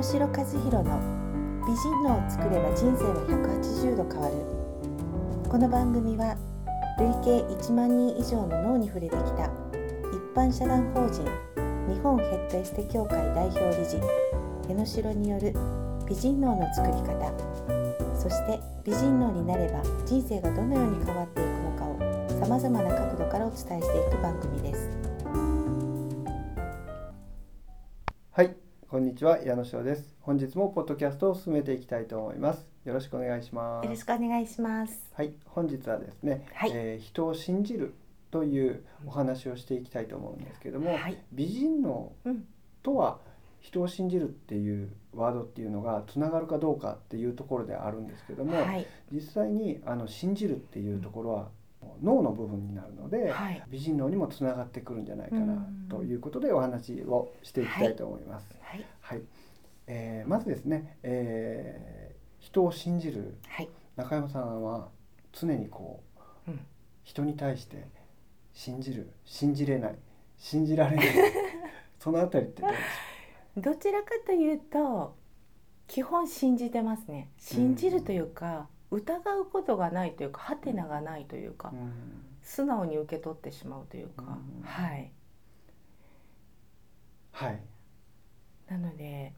野城和弘の美人脳を作れば人生は180度変わる。この番組は累計1万人以上の脳に触れてきた一般社団法人日本ヘッドエステ協会代表理事江野城による美人脳の作り方。そして美人脳になれば人生がどのように変わっていくのかをさまざまな角度からお伝えしていく番組です。はい、こんにちは矢野翔です。本日もポッドキャストを進めていきたいと思います。よろしくお願いします。よろしくお願いします。はい、本日はですね、はいえー人を信じるというお話をしていきたいと思うんですけども、はい美人脳うんとは人を信じるっていうワードっていうのがつながるかどうかっていうところであるんですけども、はい、実際にあの信じるっていうところは脳の部分になるので、はい、美人脳にもつながってくるんじゃないかなうん。ということでお話をしていきたいと思います。はい、はい、えーまずですね、えー人を信じるはい、中山さんは常にこううん、人に対して信じる信じれない信じられない そのあたりってどうでしどちらかというと基本信じてますね。信じるというか、疑うことがないというか、ハテナがないというかょう、うん。素直に受け取ってしまうというか、うん。はい。はい。なので、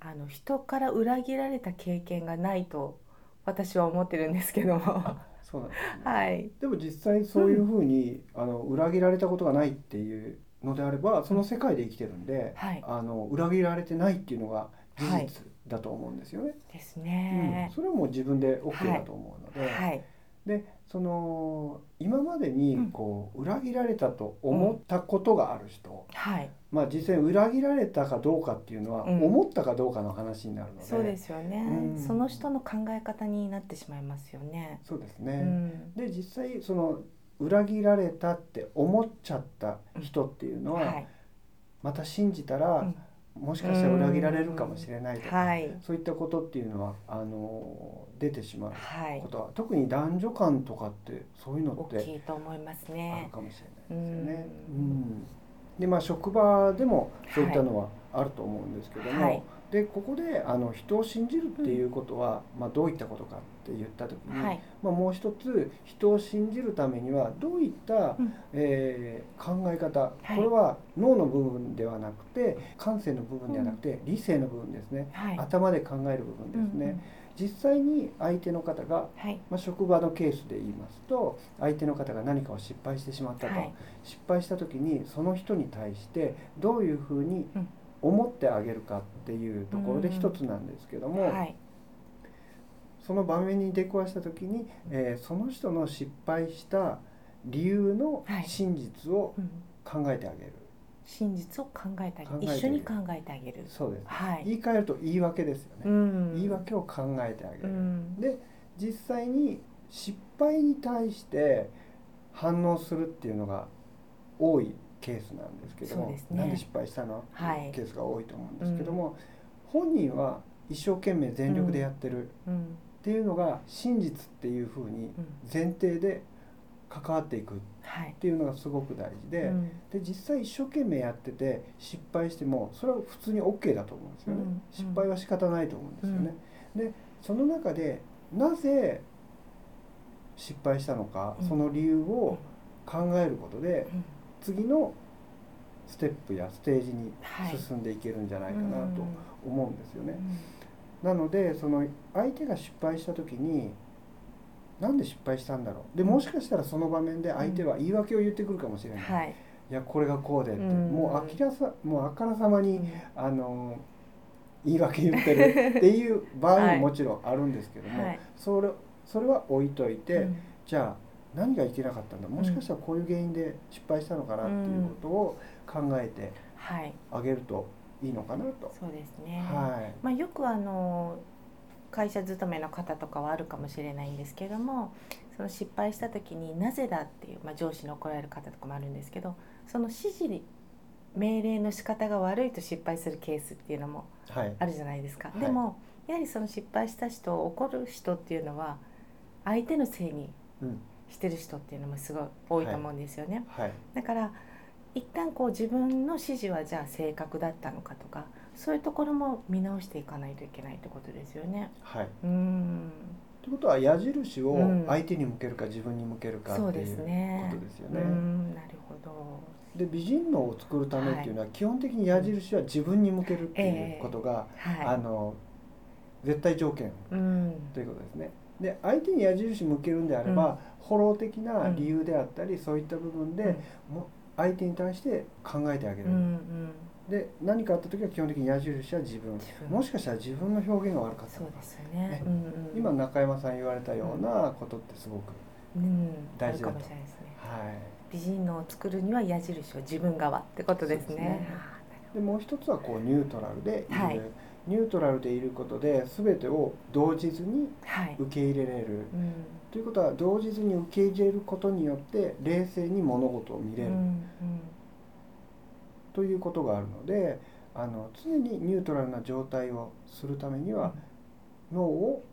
あの人から裏切られた経験がないと私は思ってるんですけども、あそうなんですね、はい、でも実際そういうふうに、あの裏切られたことがないっていうのであればその世界で生きてるんで、はい、あの裏切られてないっていうのが事はい実だと思うんですよね。ですうん。ね。それはもう自分で OK だと思うので、はい、でその今までにうん。こう裏切られたと思ったことがある人、はい、まあ実際裏切られたかどうかっていうのは、うん。思ったかどうかの話になるので。そうですよね、うん。その人の考え方になってしまいますよね。そうですうね、ん、で実際その裏切られたって思っちゃった人っていうのは、はい、また信じたら、うんもしかしたら裏切られるかもしれないとか、はい、そういったことっていうのはあの出てしまうはい。こ、とは、特に男女間とかってそういうの大ってきいと思いますあねる。かもしれないですよね。ううん。んでまあ職場でもそういったのはあると思うんですけども、はいでここであの人を信じるっていうことは、まあ、どういったことかって言った時に、はい、まあ、もう一つ人を信じるためにはどういった、うん。えー考え方、はい。これは脳の部分ではなくて感性の部分ではなくて、理性の部分ですね。はい、頭で考える部分ですね、実際に相手の方がはい、まあ、職場のケースで言いますと相手の方が何かを失敗してしまったと、はい、失敗した時にその人に対してどういうふうにうん思ってあげるかっていうところでうん一つなんですけども、はい、その場面に出くわした時に、えーその人の失敗した理由のはい。真実をうん、考えてあげる、真実を考えてあげる、考えてあげる。一緒に考えてあげる。そうです、はい、言い換えると言い訳ですよね、うん、言い訳を考えてあげうる、ん、で実際に失敗に対して反応するっていうのが多いケースなんですけどもね。なんで失敗したの、はい。ケースが多いと思うんですけども、本人は一生懸命全力でやってるうん、っていうのが真実っていうふうにうん、前提で関わっていくっはい、ていうのがすごく大事で,、うん。で実際一生懸命やってて失敗してもそれは普通に OK だと思うんですよね、うん。失敗は仕方ないと思うんですよね。でその中でなぜ失敗したのか、うん。その理由を考えることでうん次のステップやステージにはい。進んでいけるんじゃないかなと思うんですよね。うなのでその相手が失敗した時になんで失敗したんだろう？でもしかしたらその場面で相手は言い訳を言ってくるかもしれない、んはい、いやこれがこうでって、うん。もうあきらさもうあからさまに、うん。あの言い訳言ってるっていう場合はい。ももちろんあるんですけども、はい。それそれは置いといて、うん。じゃあ何がいけなかったんだ？もしかしたらこういう原因で失敗したのかなっていうことを考えてはい、あげるといいのかなと。そうですね。はい。まあ、よくあの会社勤めの方とかはあるかもしれないんですけどもその失敗した時になぜだっていう、まあ、上司に怒られる方とかもあるんですけどその指示に命令の仕方が悪いと失敗するケースっていうのもはい。あるじゃないですか、はい。でもやはりその失敗した人怒る人っていうのは相手のせいにうんしてる人っていうのもすごい多いと思うんですよね、はいだから一旦こう自分の指示はじゃあ正確だったのかとかそういうところも見直していかないといけないってことですよね。はいうんということは矢印をうん相手に向けるか自分に向けるかっていうことですようね。んなるほど。で美人脳を作るためっていうのは基本的に矢印は自分に向けるってええいうことが、はい。あの絶対条件うんということですね。で相手に矢印向けるんであれば、フォロー的な理由であったり、そういった部分で、も相手に対して考えてあげる、うんうん。で何かあった時は基本的に矢印は自分。もしかしたら自分の表現が悪かった。そうですよね。ね。うんうん今中山さん言われたようなことってすごく、うん。大事だと。あるかもしれないですね。はい。美人のを作るには矢印を自分側ってことですね。ね。でもう一つはこうニュートラルではいニュートラルでいることで全てを動じずにはい。受け入れれる。うん。ということは動じずに受け入れることによって冷静に物事を見れる、うんということがあるのであの常にニュートラルな状態をするためには、脳を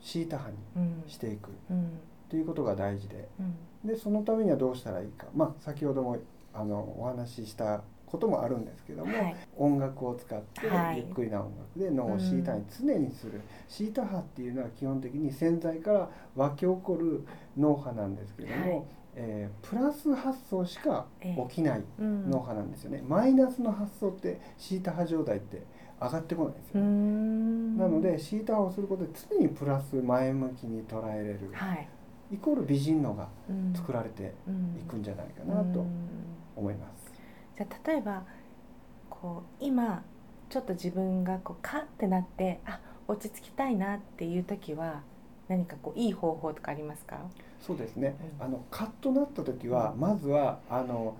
シータ派にうん。していく。うん。ということが大事で。うん。でそのためにはどうしたらいいか、まあ、先ほどもあのお話ししたこともあるんですけども、はい。音楽を使ってはい。ゆっくりな音楽で脳をシータに常にする、シータ波っていうのは基本的に潜在から湧き起こる脳波なんですけども、はい。えープラス発想しか起きないうん。脳波なんですよね、マイナスの発想ってシータ波状態って上がってこないんですうよ、ん。なのでシータ波をすることで常にプラス前向きに捉えれる、はい。イコール美人脳がうん。作られてうんいくんじゃないかなとうん。思います。じゃあ例えばこう今ちょっと自分がこうカッてなってあ落ち着きたいなっていう時は何かこういい方法とかありますか？そうですね、うん。あのカッとなった時はまずはあの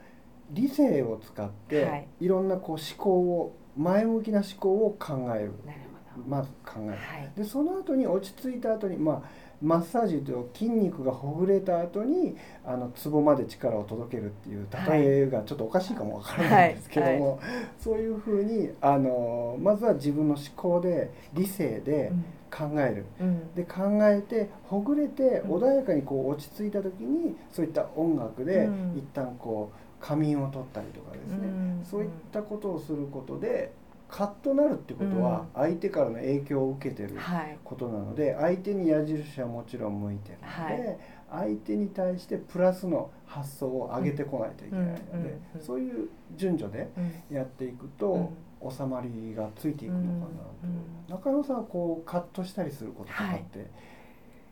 理性を使って、はい。い、ろんなこう思考を前向きな思考を考える。なるほまず考える。ど。はい。でその後に落ち着いた後にまあマッサージと筋肉がほぐれた後にあのツボまで力を届けるっていう例えがちょっとおかしいかもわからないんですけども、そういうふうにあのまずは自分の思考で理性で考える、うん。で考えてほぐれてうん。穏やかにこう落ち着いた時にそういった音楽でうん。一旦こう仮眠を取ったりとかですね、うん。そういったことをすることでカッとなるってことは相手からの影響を受けてるはい。ことなので相手に矢印はもちろん向いてるので、はい。相手に対してプラスの発想を上げてこないといけないので、そういう順序でうんやっていくと、収まりがついていくのかなと、うん中山さんはこうカットしたりすることとかって、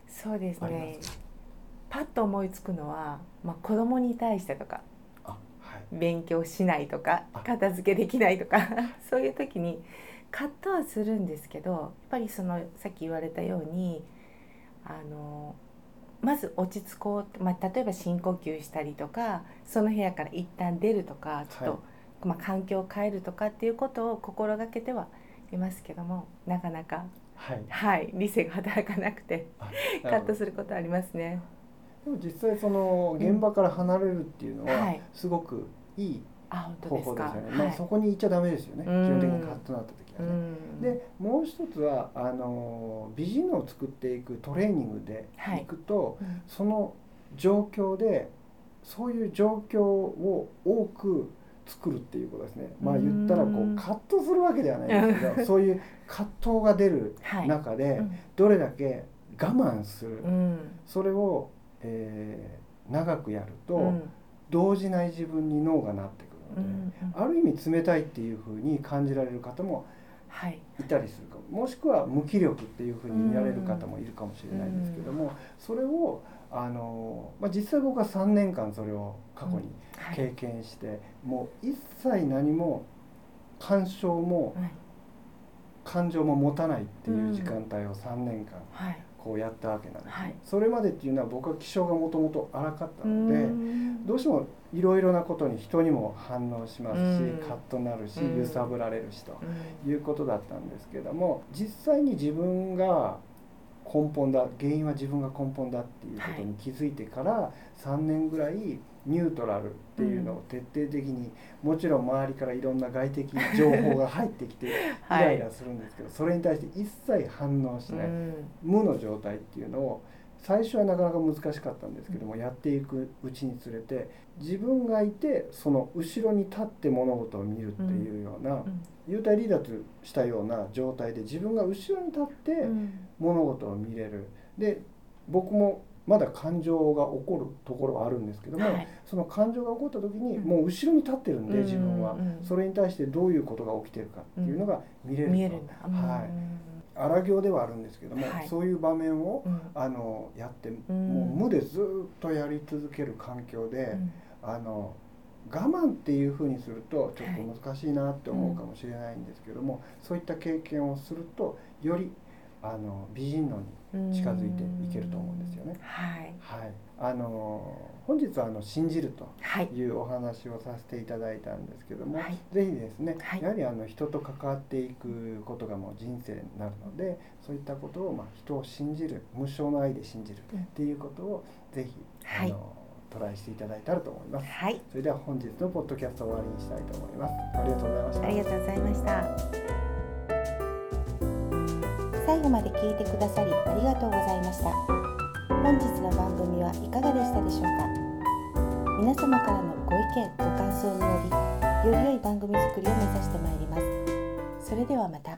そうですね。パッと思いつくのは、まあ子供に対してとか勉強しないとかあ。片付けできないとか そういう時にカットはするんですけどやっぱりそのさっき言われたようにあのまず落ち着こうまあ、例えば深呼吸したりとかその部屋から一旦出るとかちょっと、はいまあ、環境を変えるとかっていうことを心がけてはいますけどもなかなか、はい。はい、理性が働かなくてあカットすることありますね。でも実際その現場から離れるっていうのははい。すごくいいあ本当方。法ですよね、はい。まあ、そこに行っちゃダメですよね、うん。基本的にカッとなった時はね。うん。でもう一つはあの美人を作っていくトレーニングでい。くと、うん。その状況でそういう状況を多く作るっていうことですね。まあ言ったらこう葛藤するわけではないですけど そういう葛藤が出るはい中でうん。どれだけ我慢する、うん。それを、えー長くやると、うん動じない自分に脳がなってくるので、うんある意味冷たいっていうふうに感じられる方もはい。いたりするかも。もしくは無気力っていうふうに見られる方もいるかもしれないんですけども、それをあの、まあ、実際僕は3年間それを過去にはい。経験して、もう一切何も干渉もはい。感情も持たないっていう時間帯を3年間はいこうやったわけなんですね、はい。それまでっていうのは僕は気性がもともと荒かったので、うん。どうしてもいろいろなことに人にも反応しますし、うん。カッとなるし、うん。揺さぶられるしとうん。いうことだったんですけども実際に自分が根本だ。原因は自分が根本だっていうことに気づいてから3年ぐらいニュートラルっていうのを徹底的にもちろん周りからいろんな外的情報が入ってきてイ はい。ライラするんですけどそれに対して一切反応しない。うん。無の状態っていうのを最初はなかなか難しかったんですけども、やっていくうちにつれて自分がいてその後ろに立って物事を見るっていうような、幽体離脱したような状態で自分が後ろに立って物事を見れる。で僕もまだ感情が起こるところはあるんですけども、はい、その感情が起こった時にもう後ろに立ってるんで、自分は、それに対してどういうことが起きてるかっていうのが見れると、はい荒行ではあるんですけども、はい、そういう場面を、うん、あのやってもう無でずっとやり続ける環境で、うん、あの我慢っていうふうにするとちょっと難しいなって思うかもしれないんですけども、はい、そういった経験をするとよりあの美人のに近づいていけると思うんですよね。はい、はい、あの本日はあの信じるというお話をさせていただいたんですけども、はい、ぜひですね、はい、やはりあの人と関わっていくことがもう人生になるのでそういったことをまあ人を信じる無償の愛で信じるっていうことをぜひ、あのトライしていただいたらと思います。はい。それでは本日のポッドキャスト終わりにしたいと思います。ありがとうございました。ありがとうございました。最後まで聞いてくださりありがとうございました。本日の番組はいかがでしたでしょうか？皆様からのご意見ご感想によりより良い番組作りを目指してまいります。それではまた。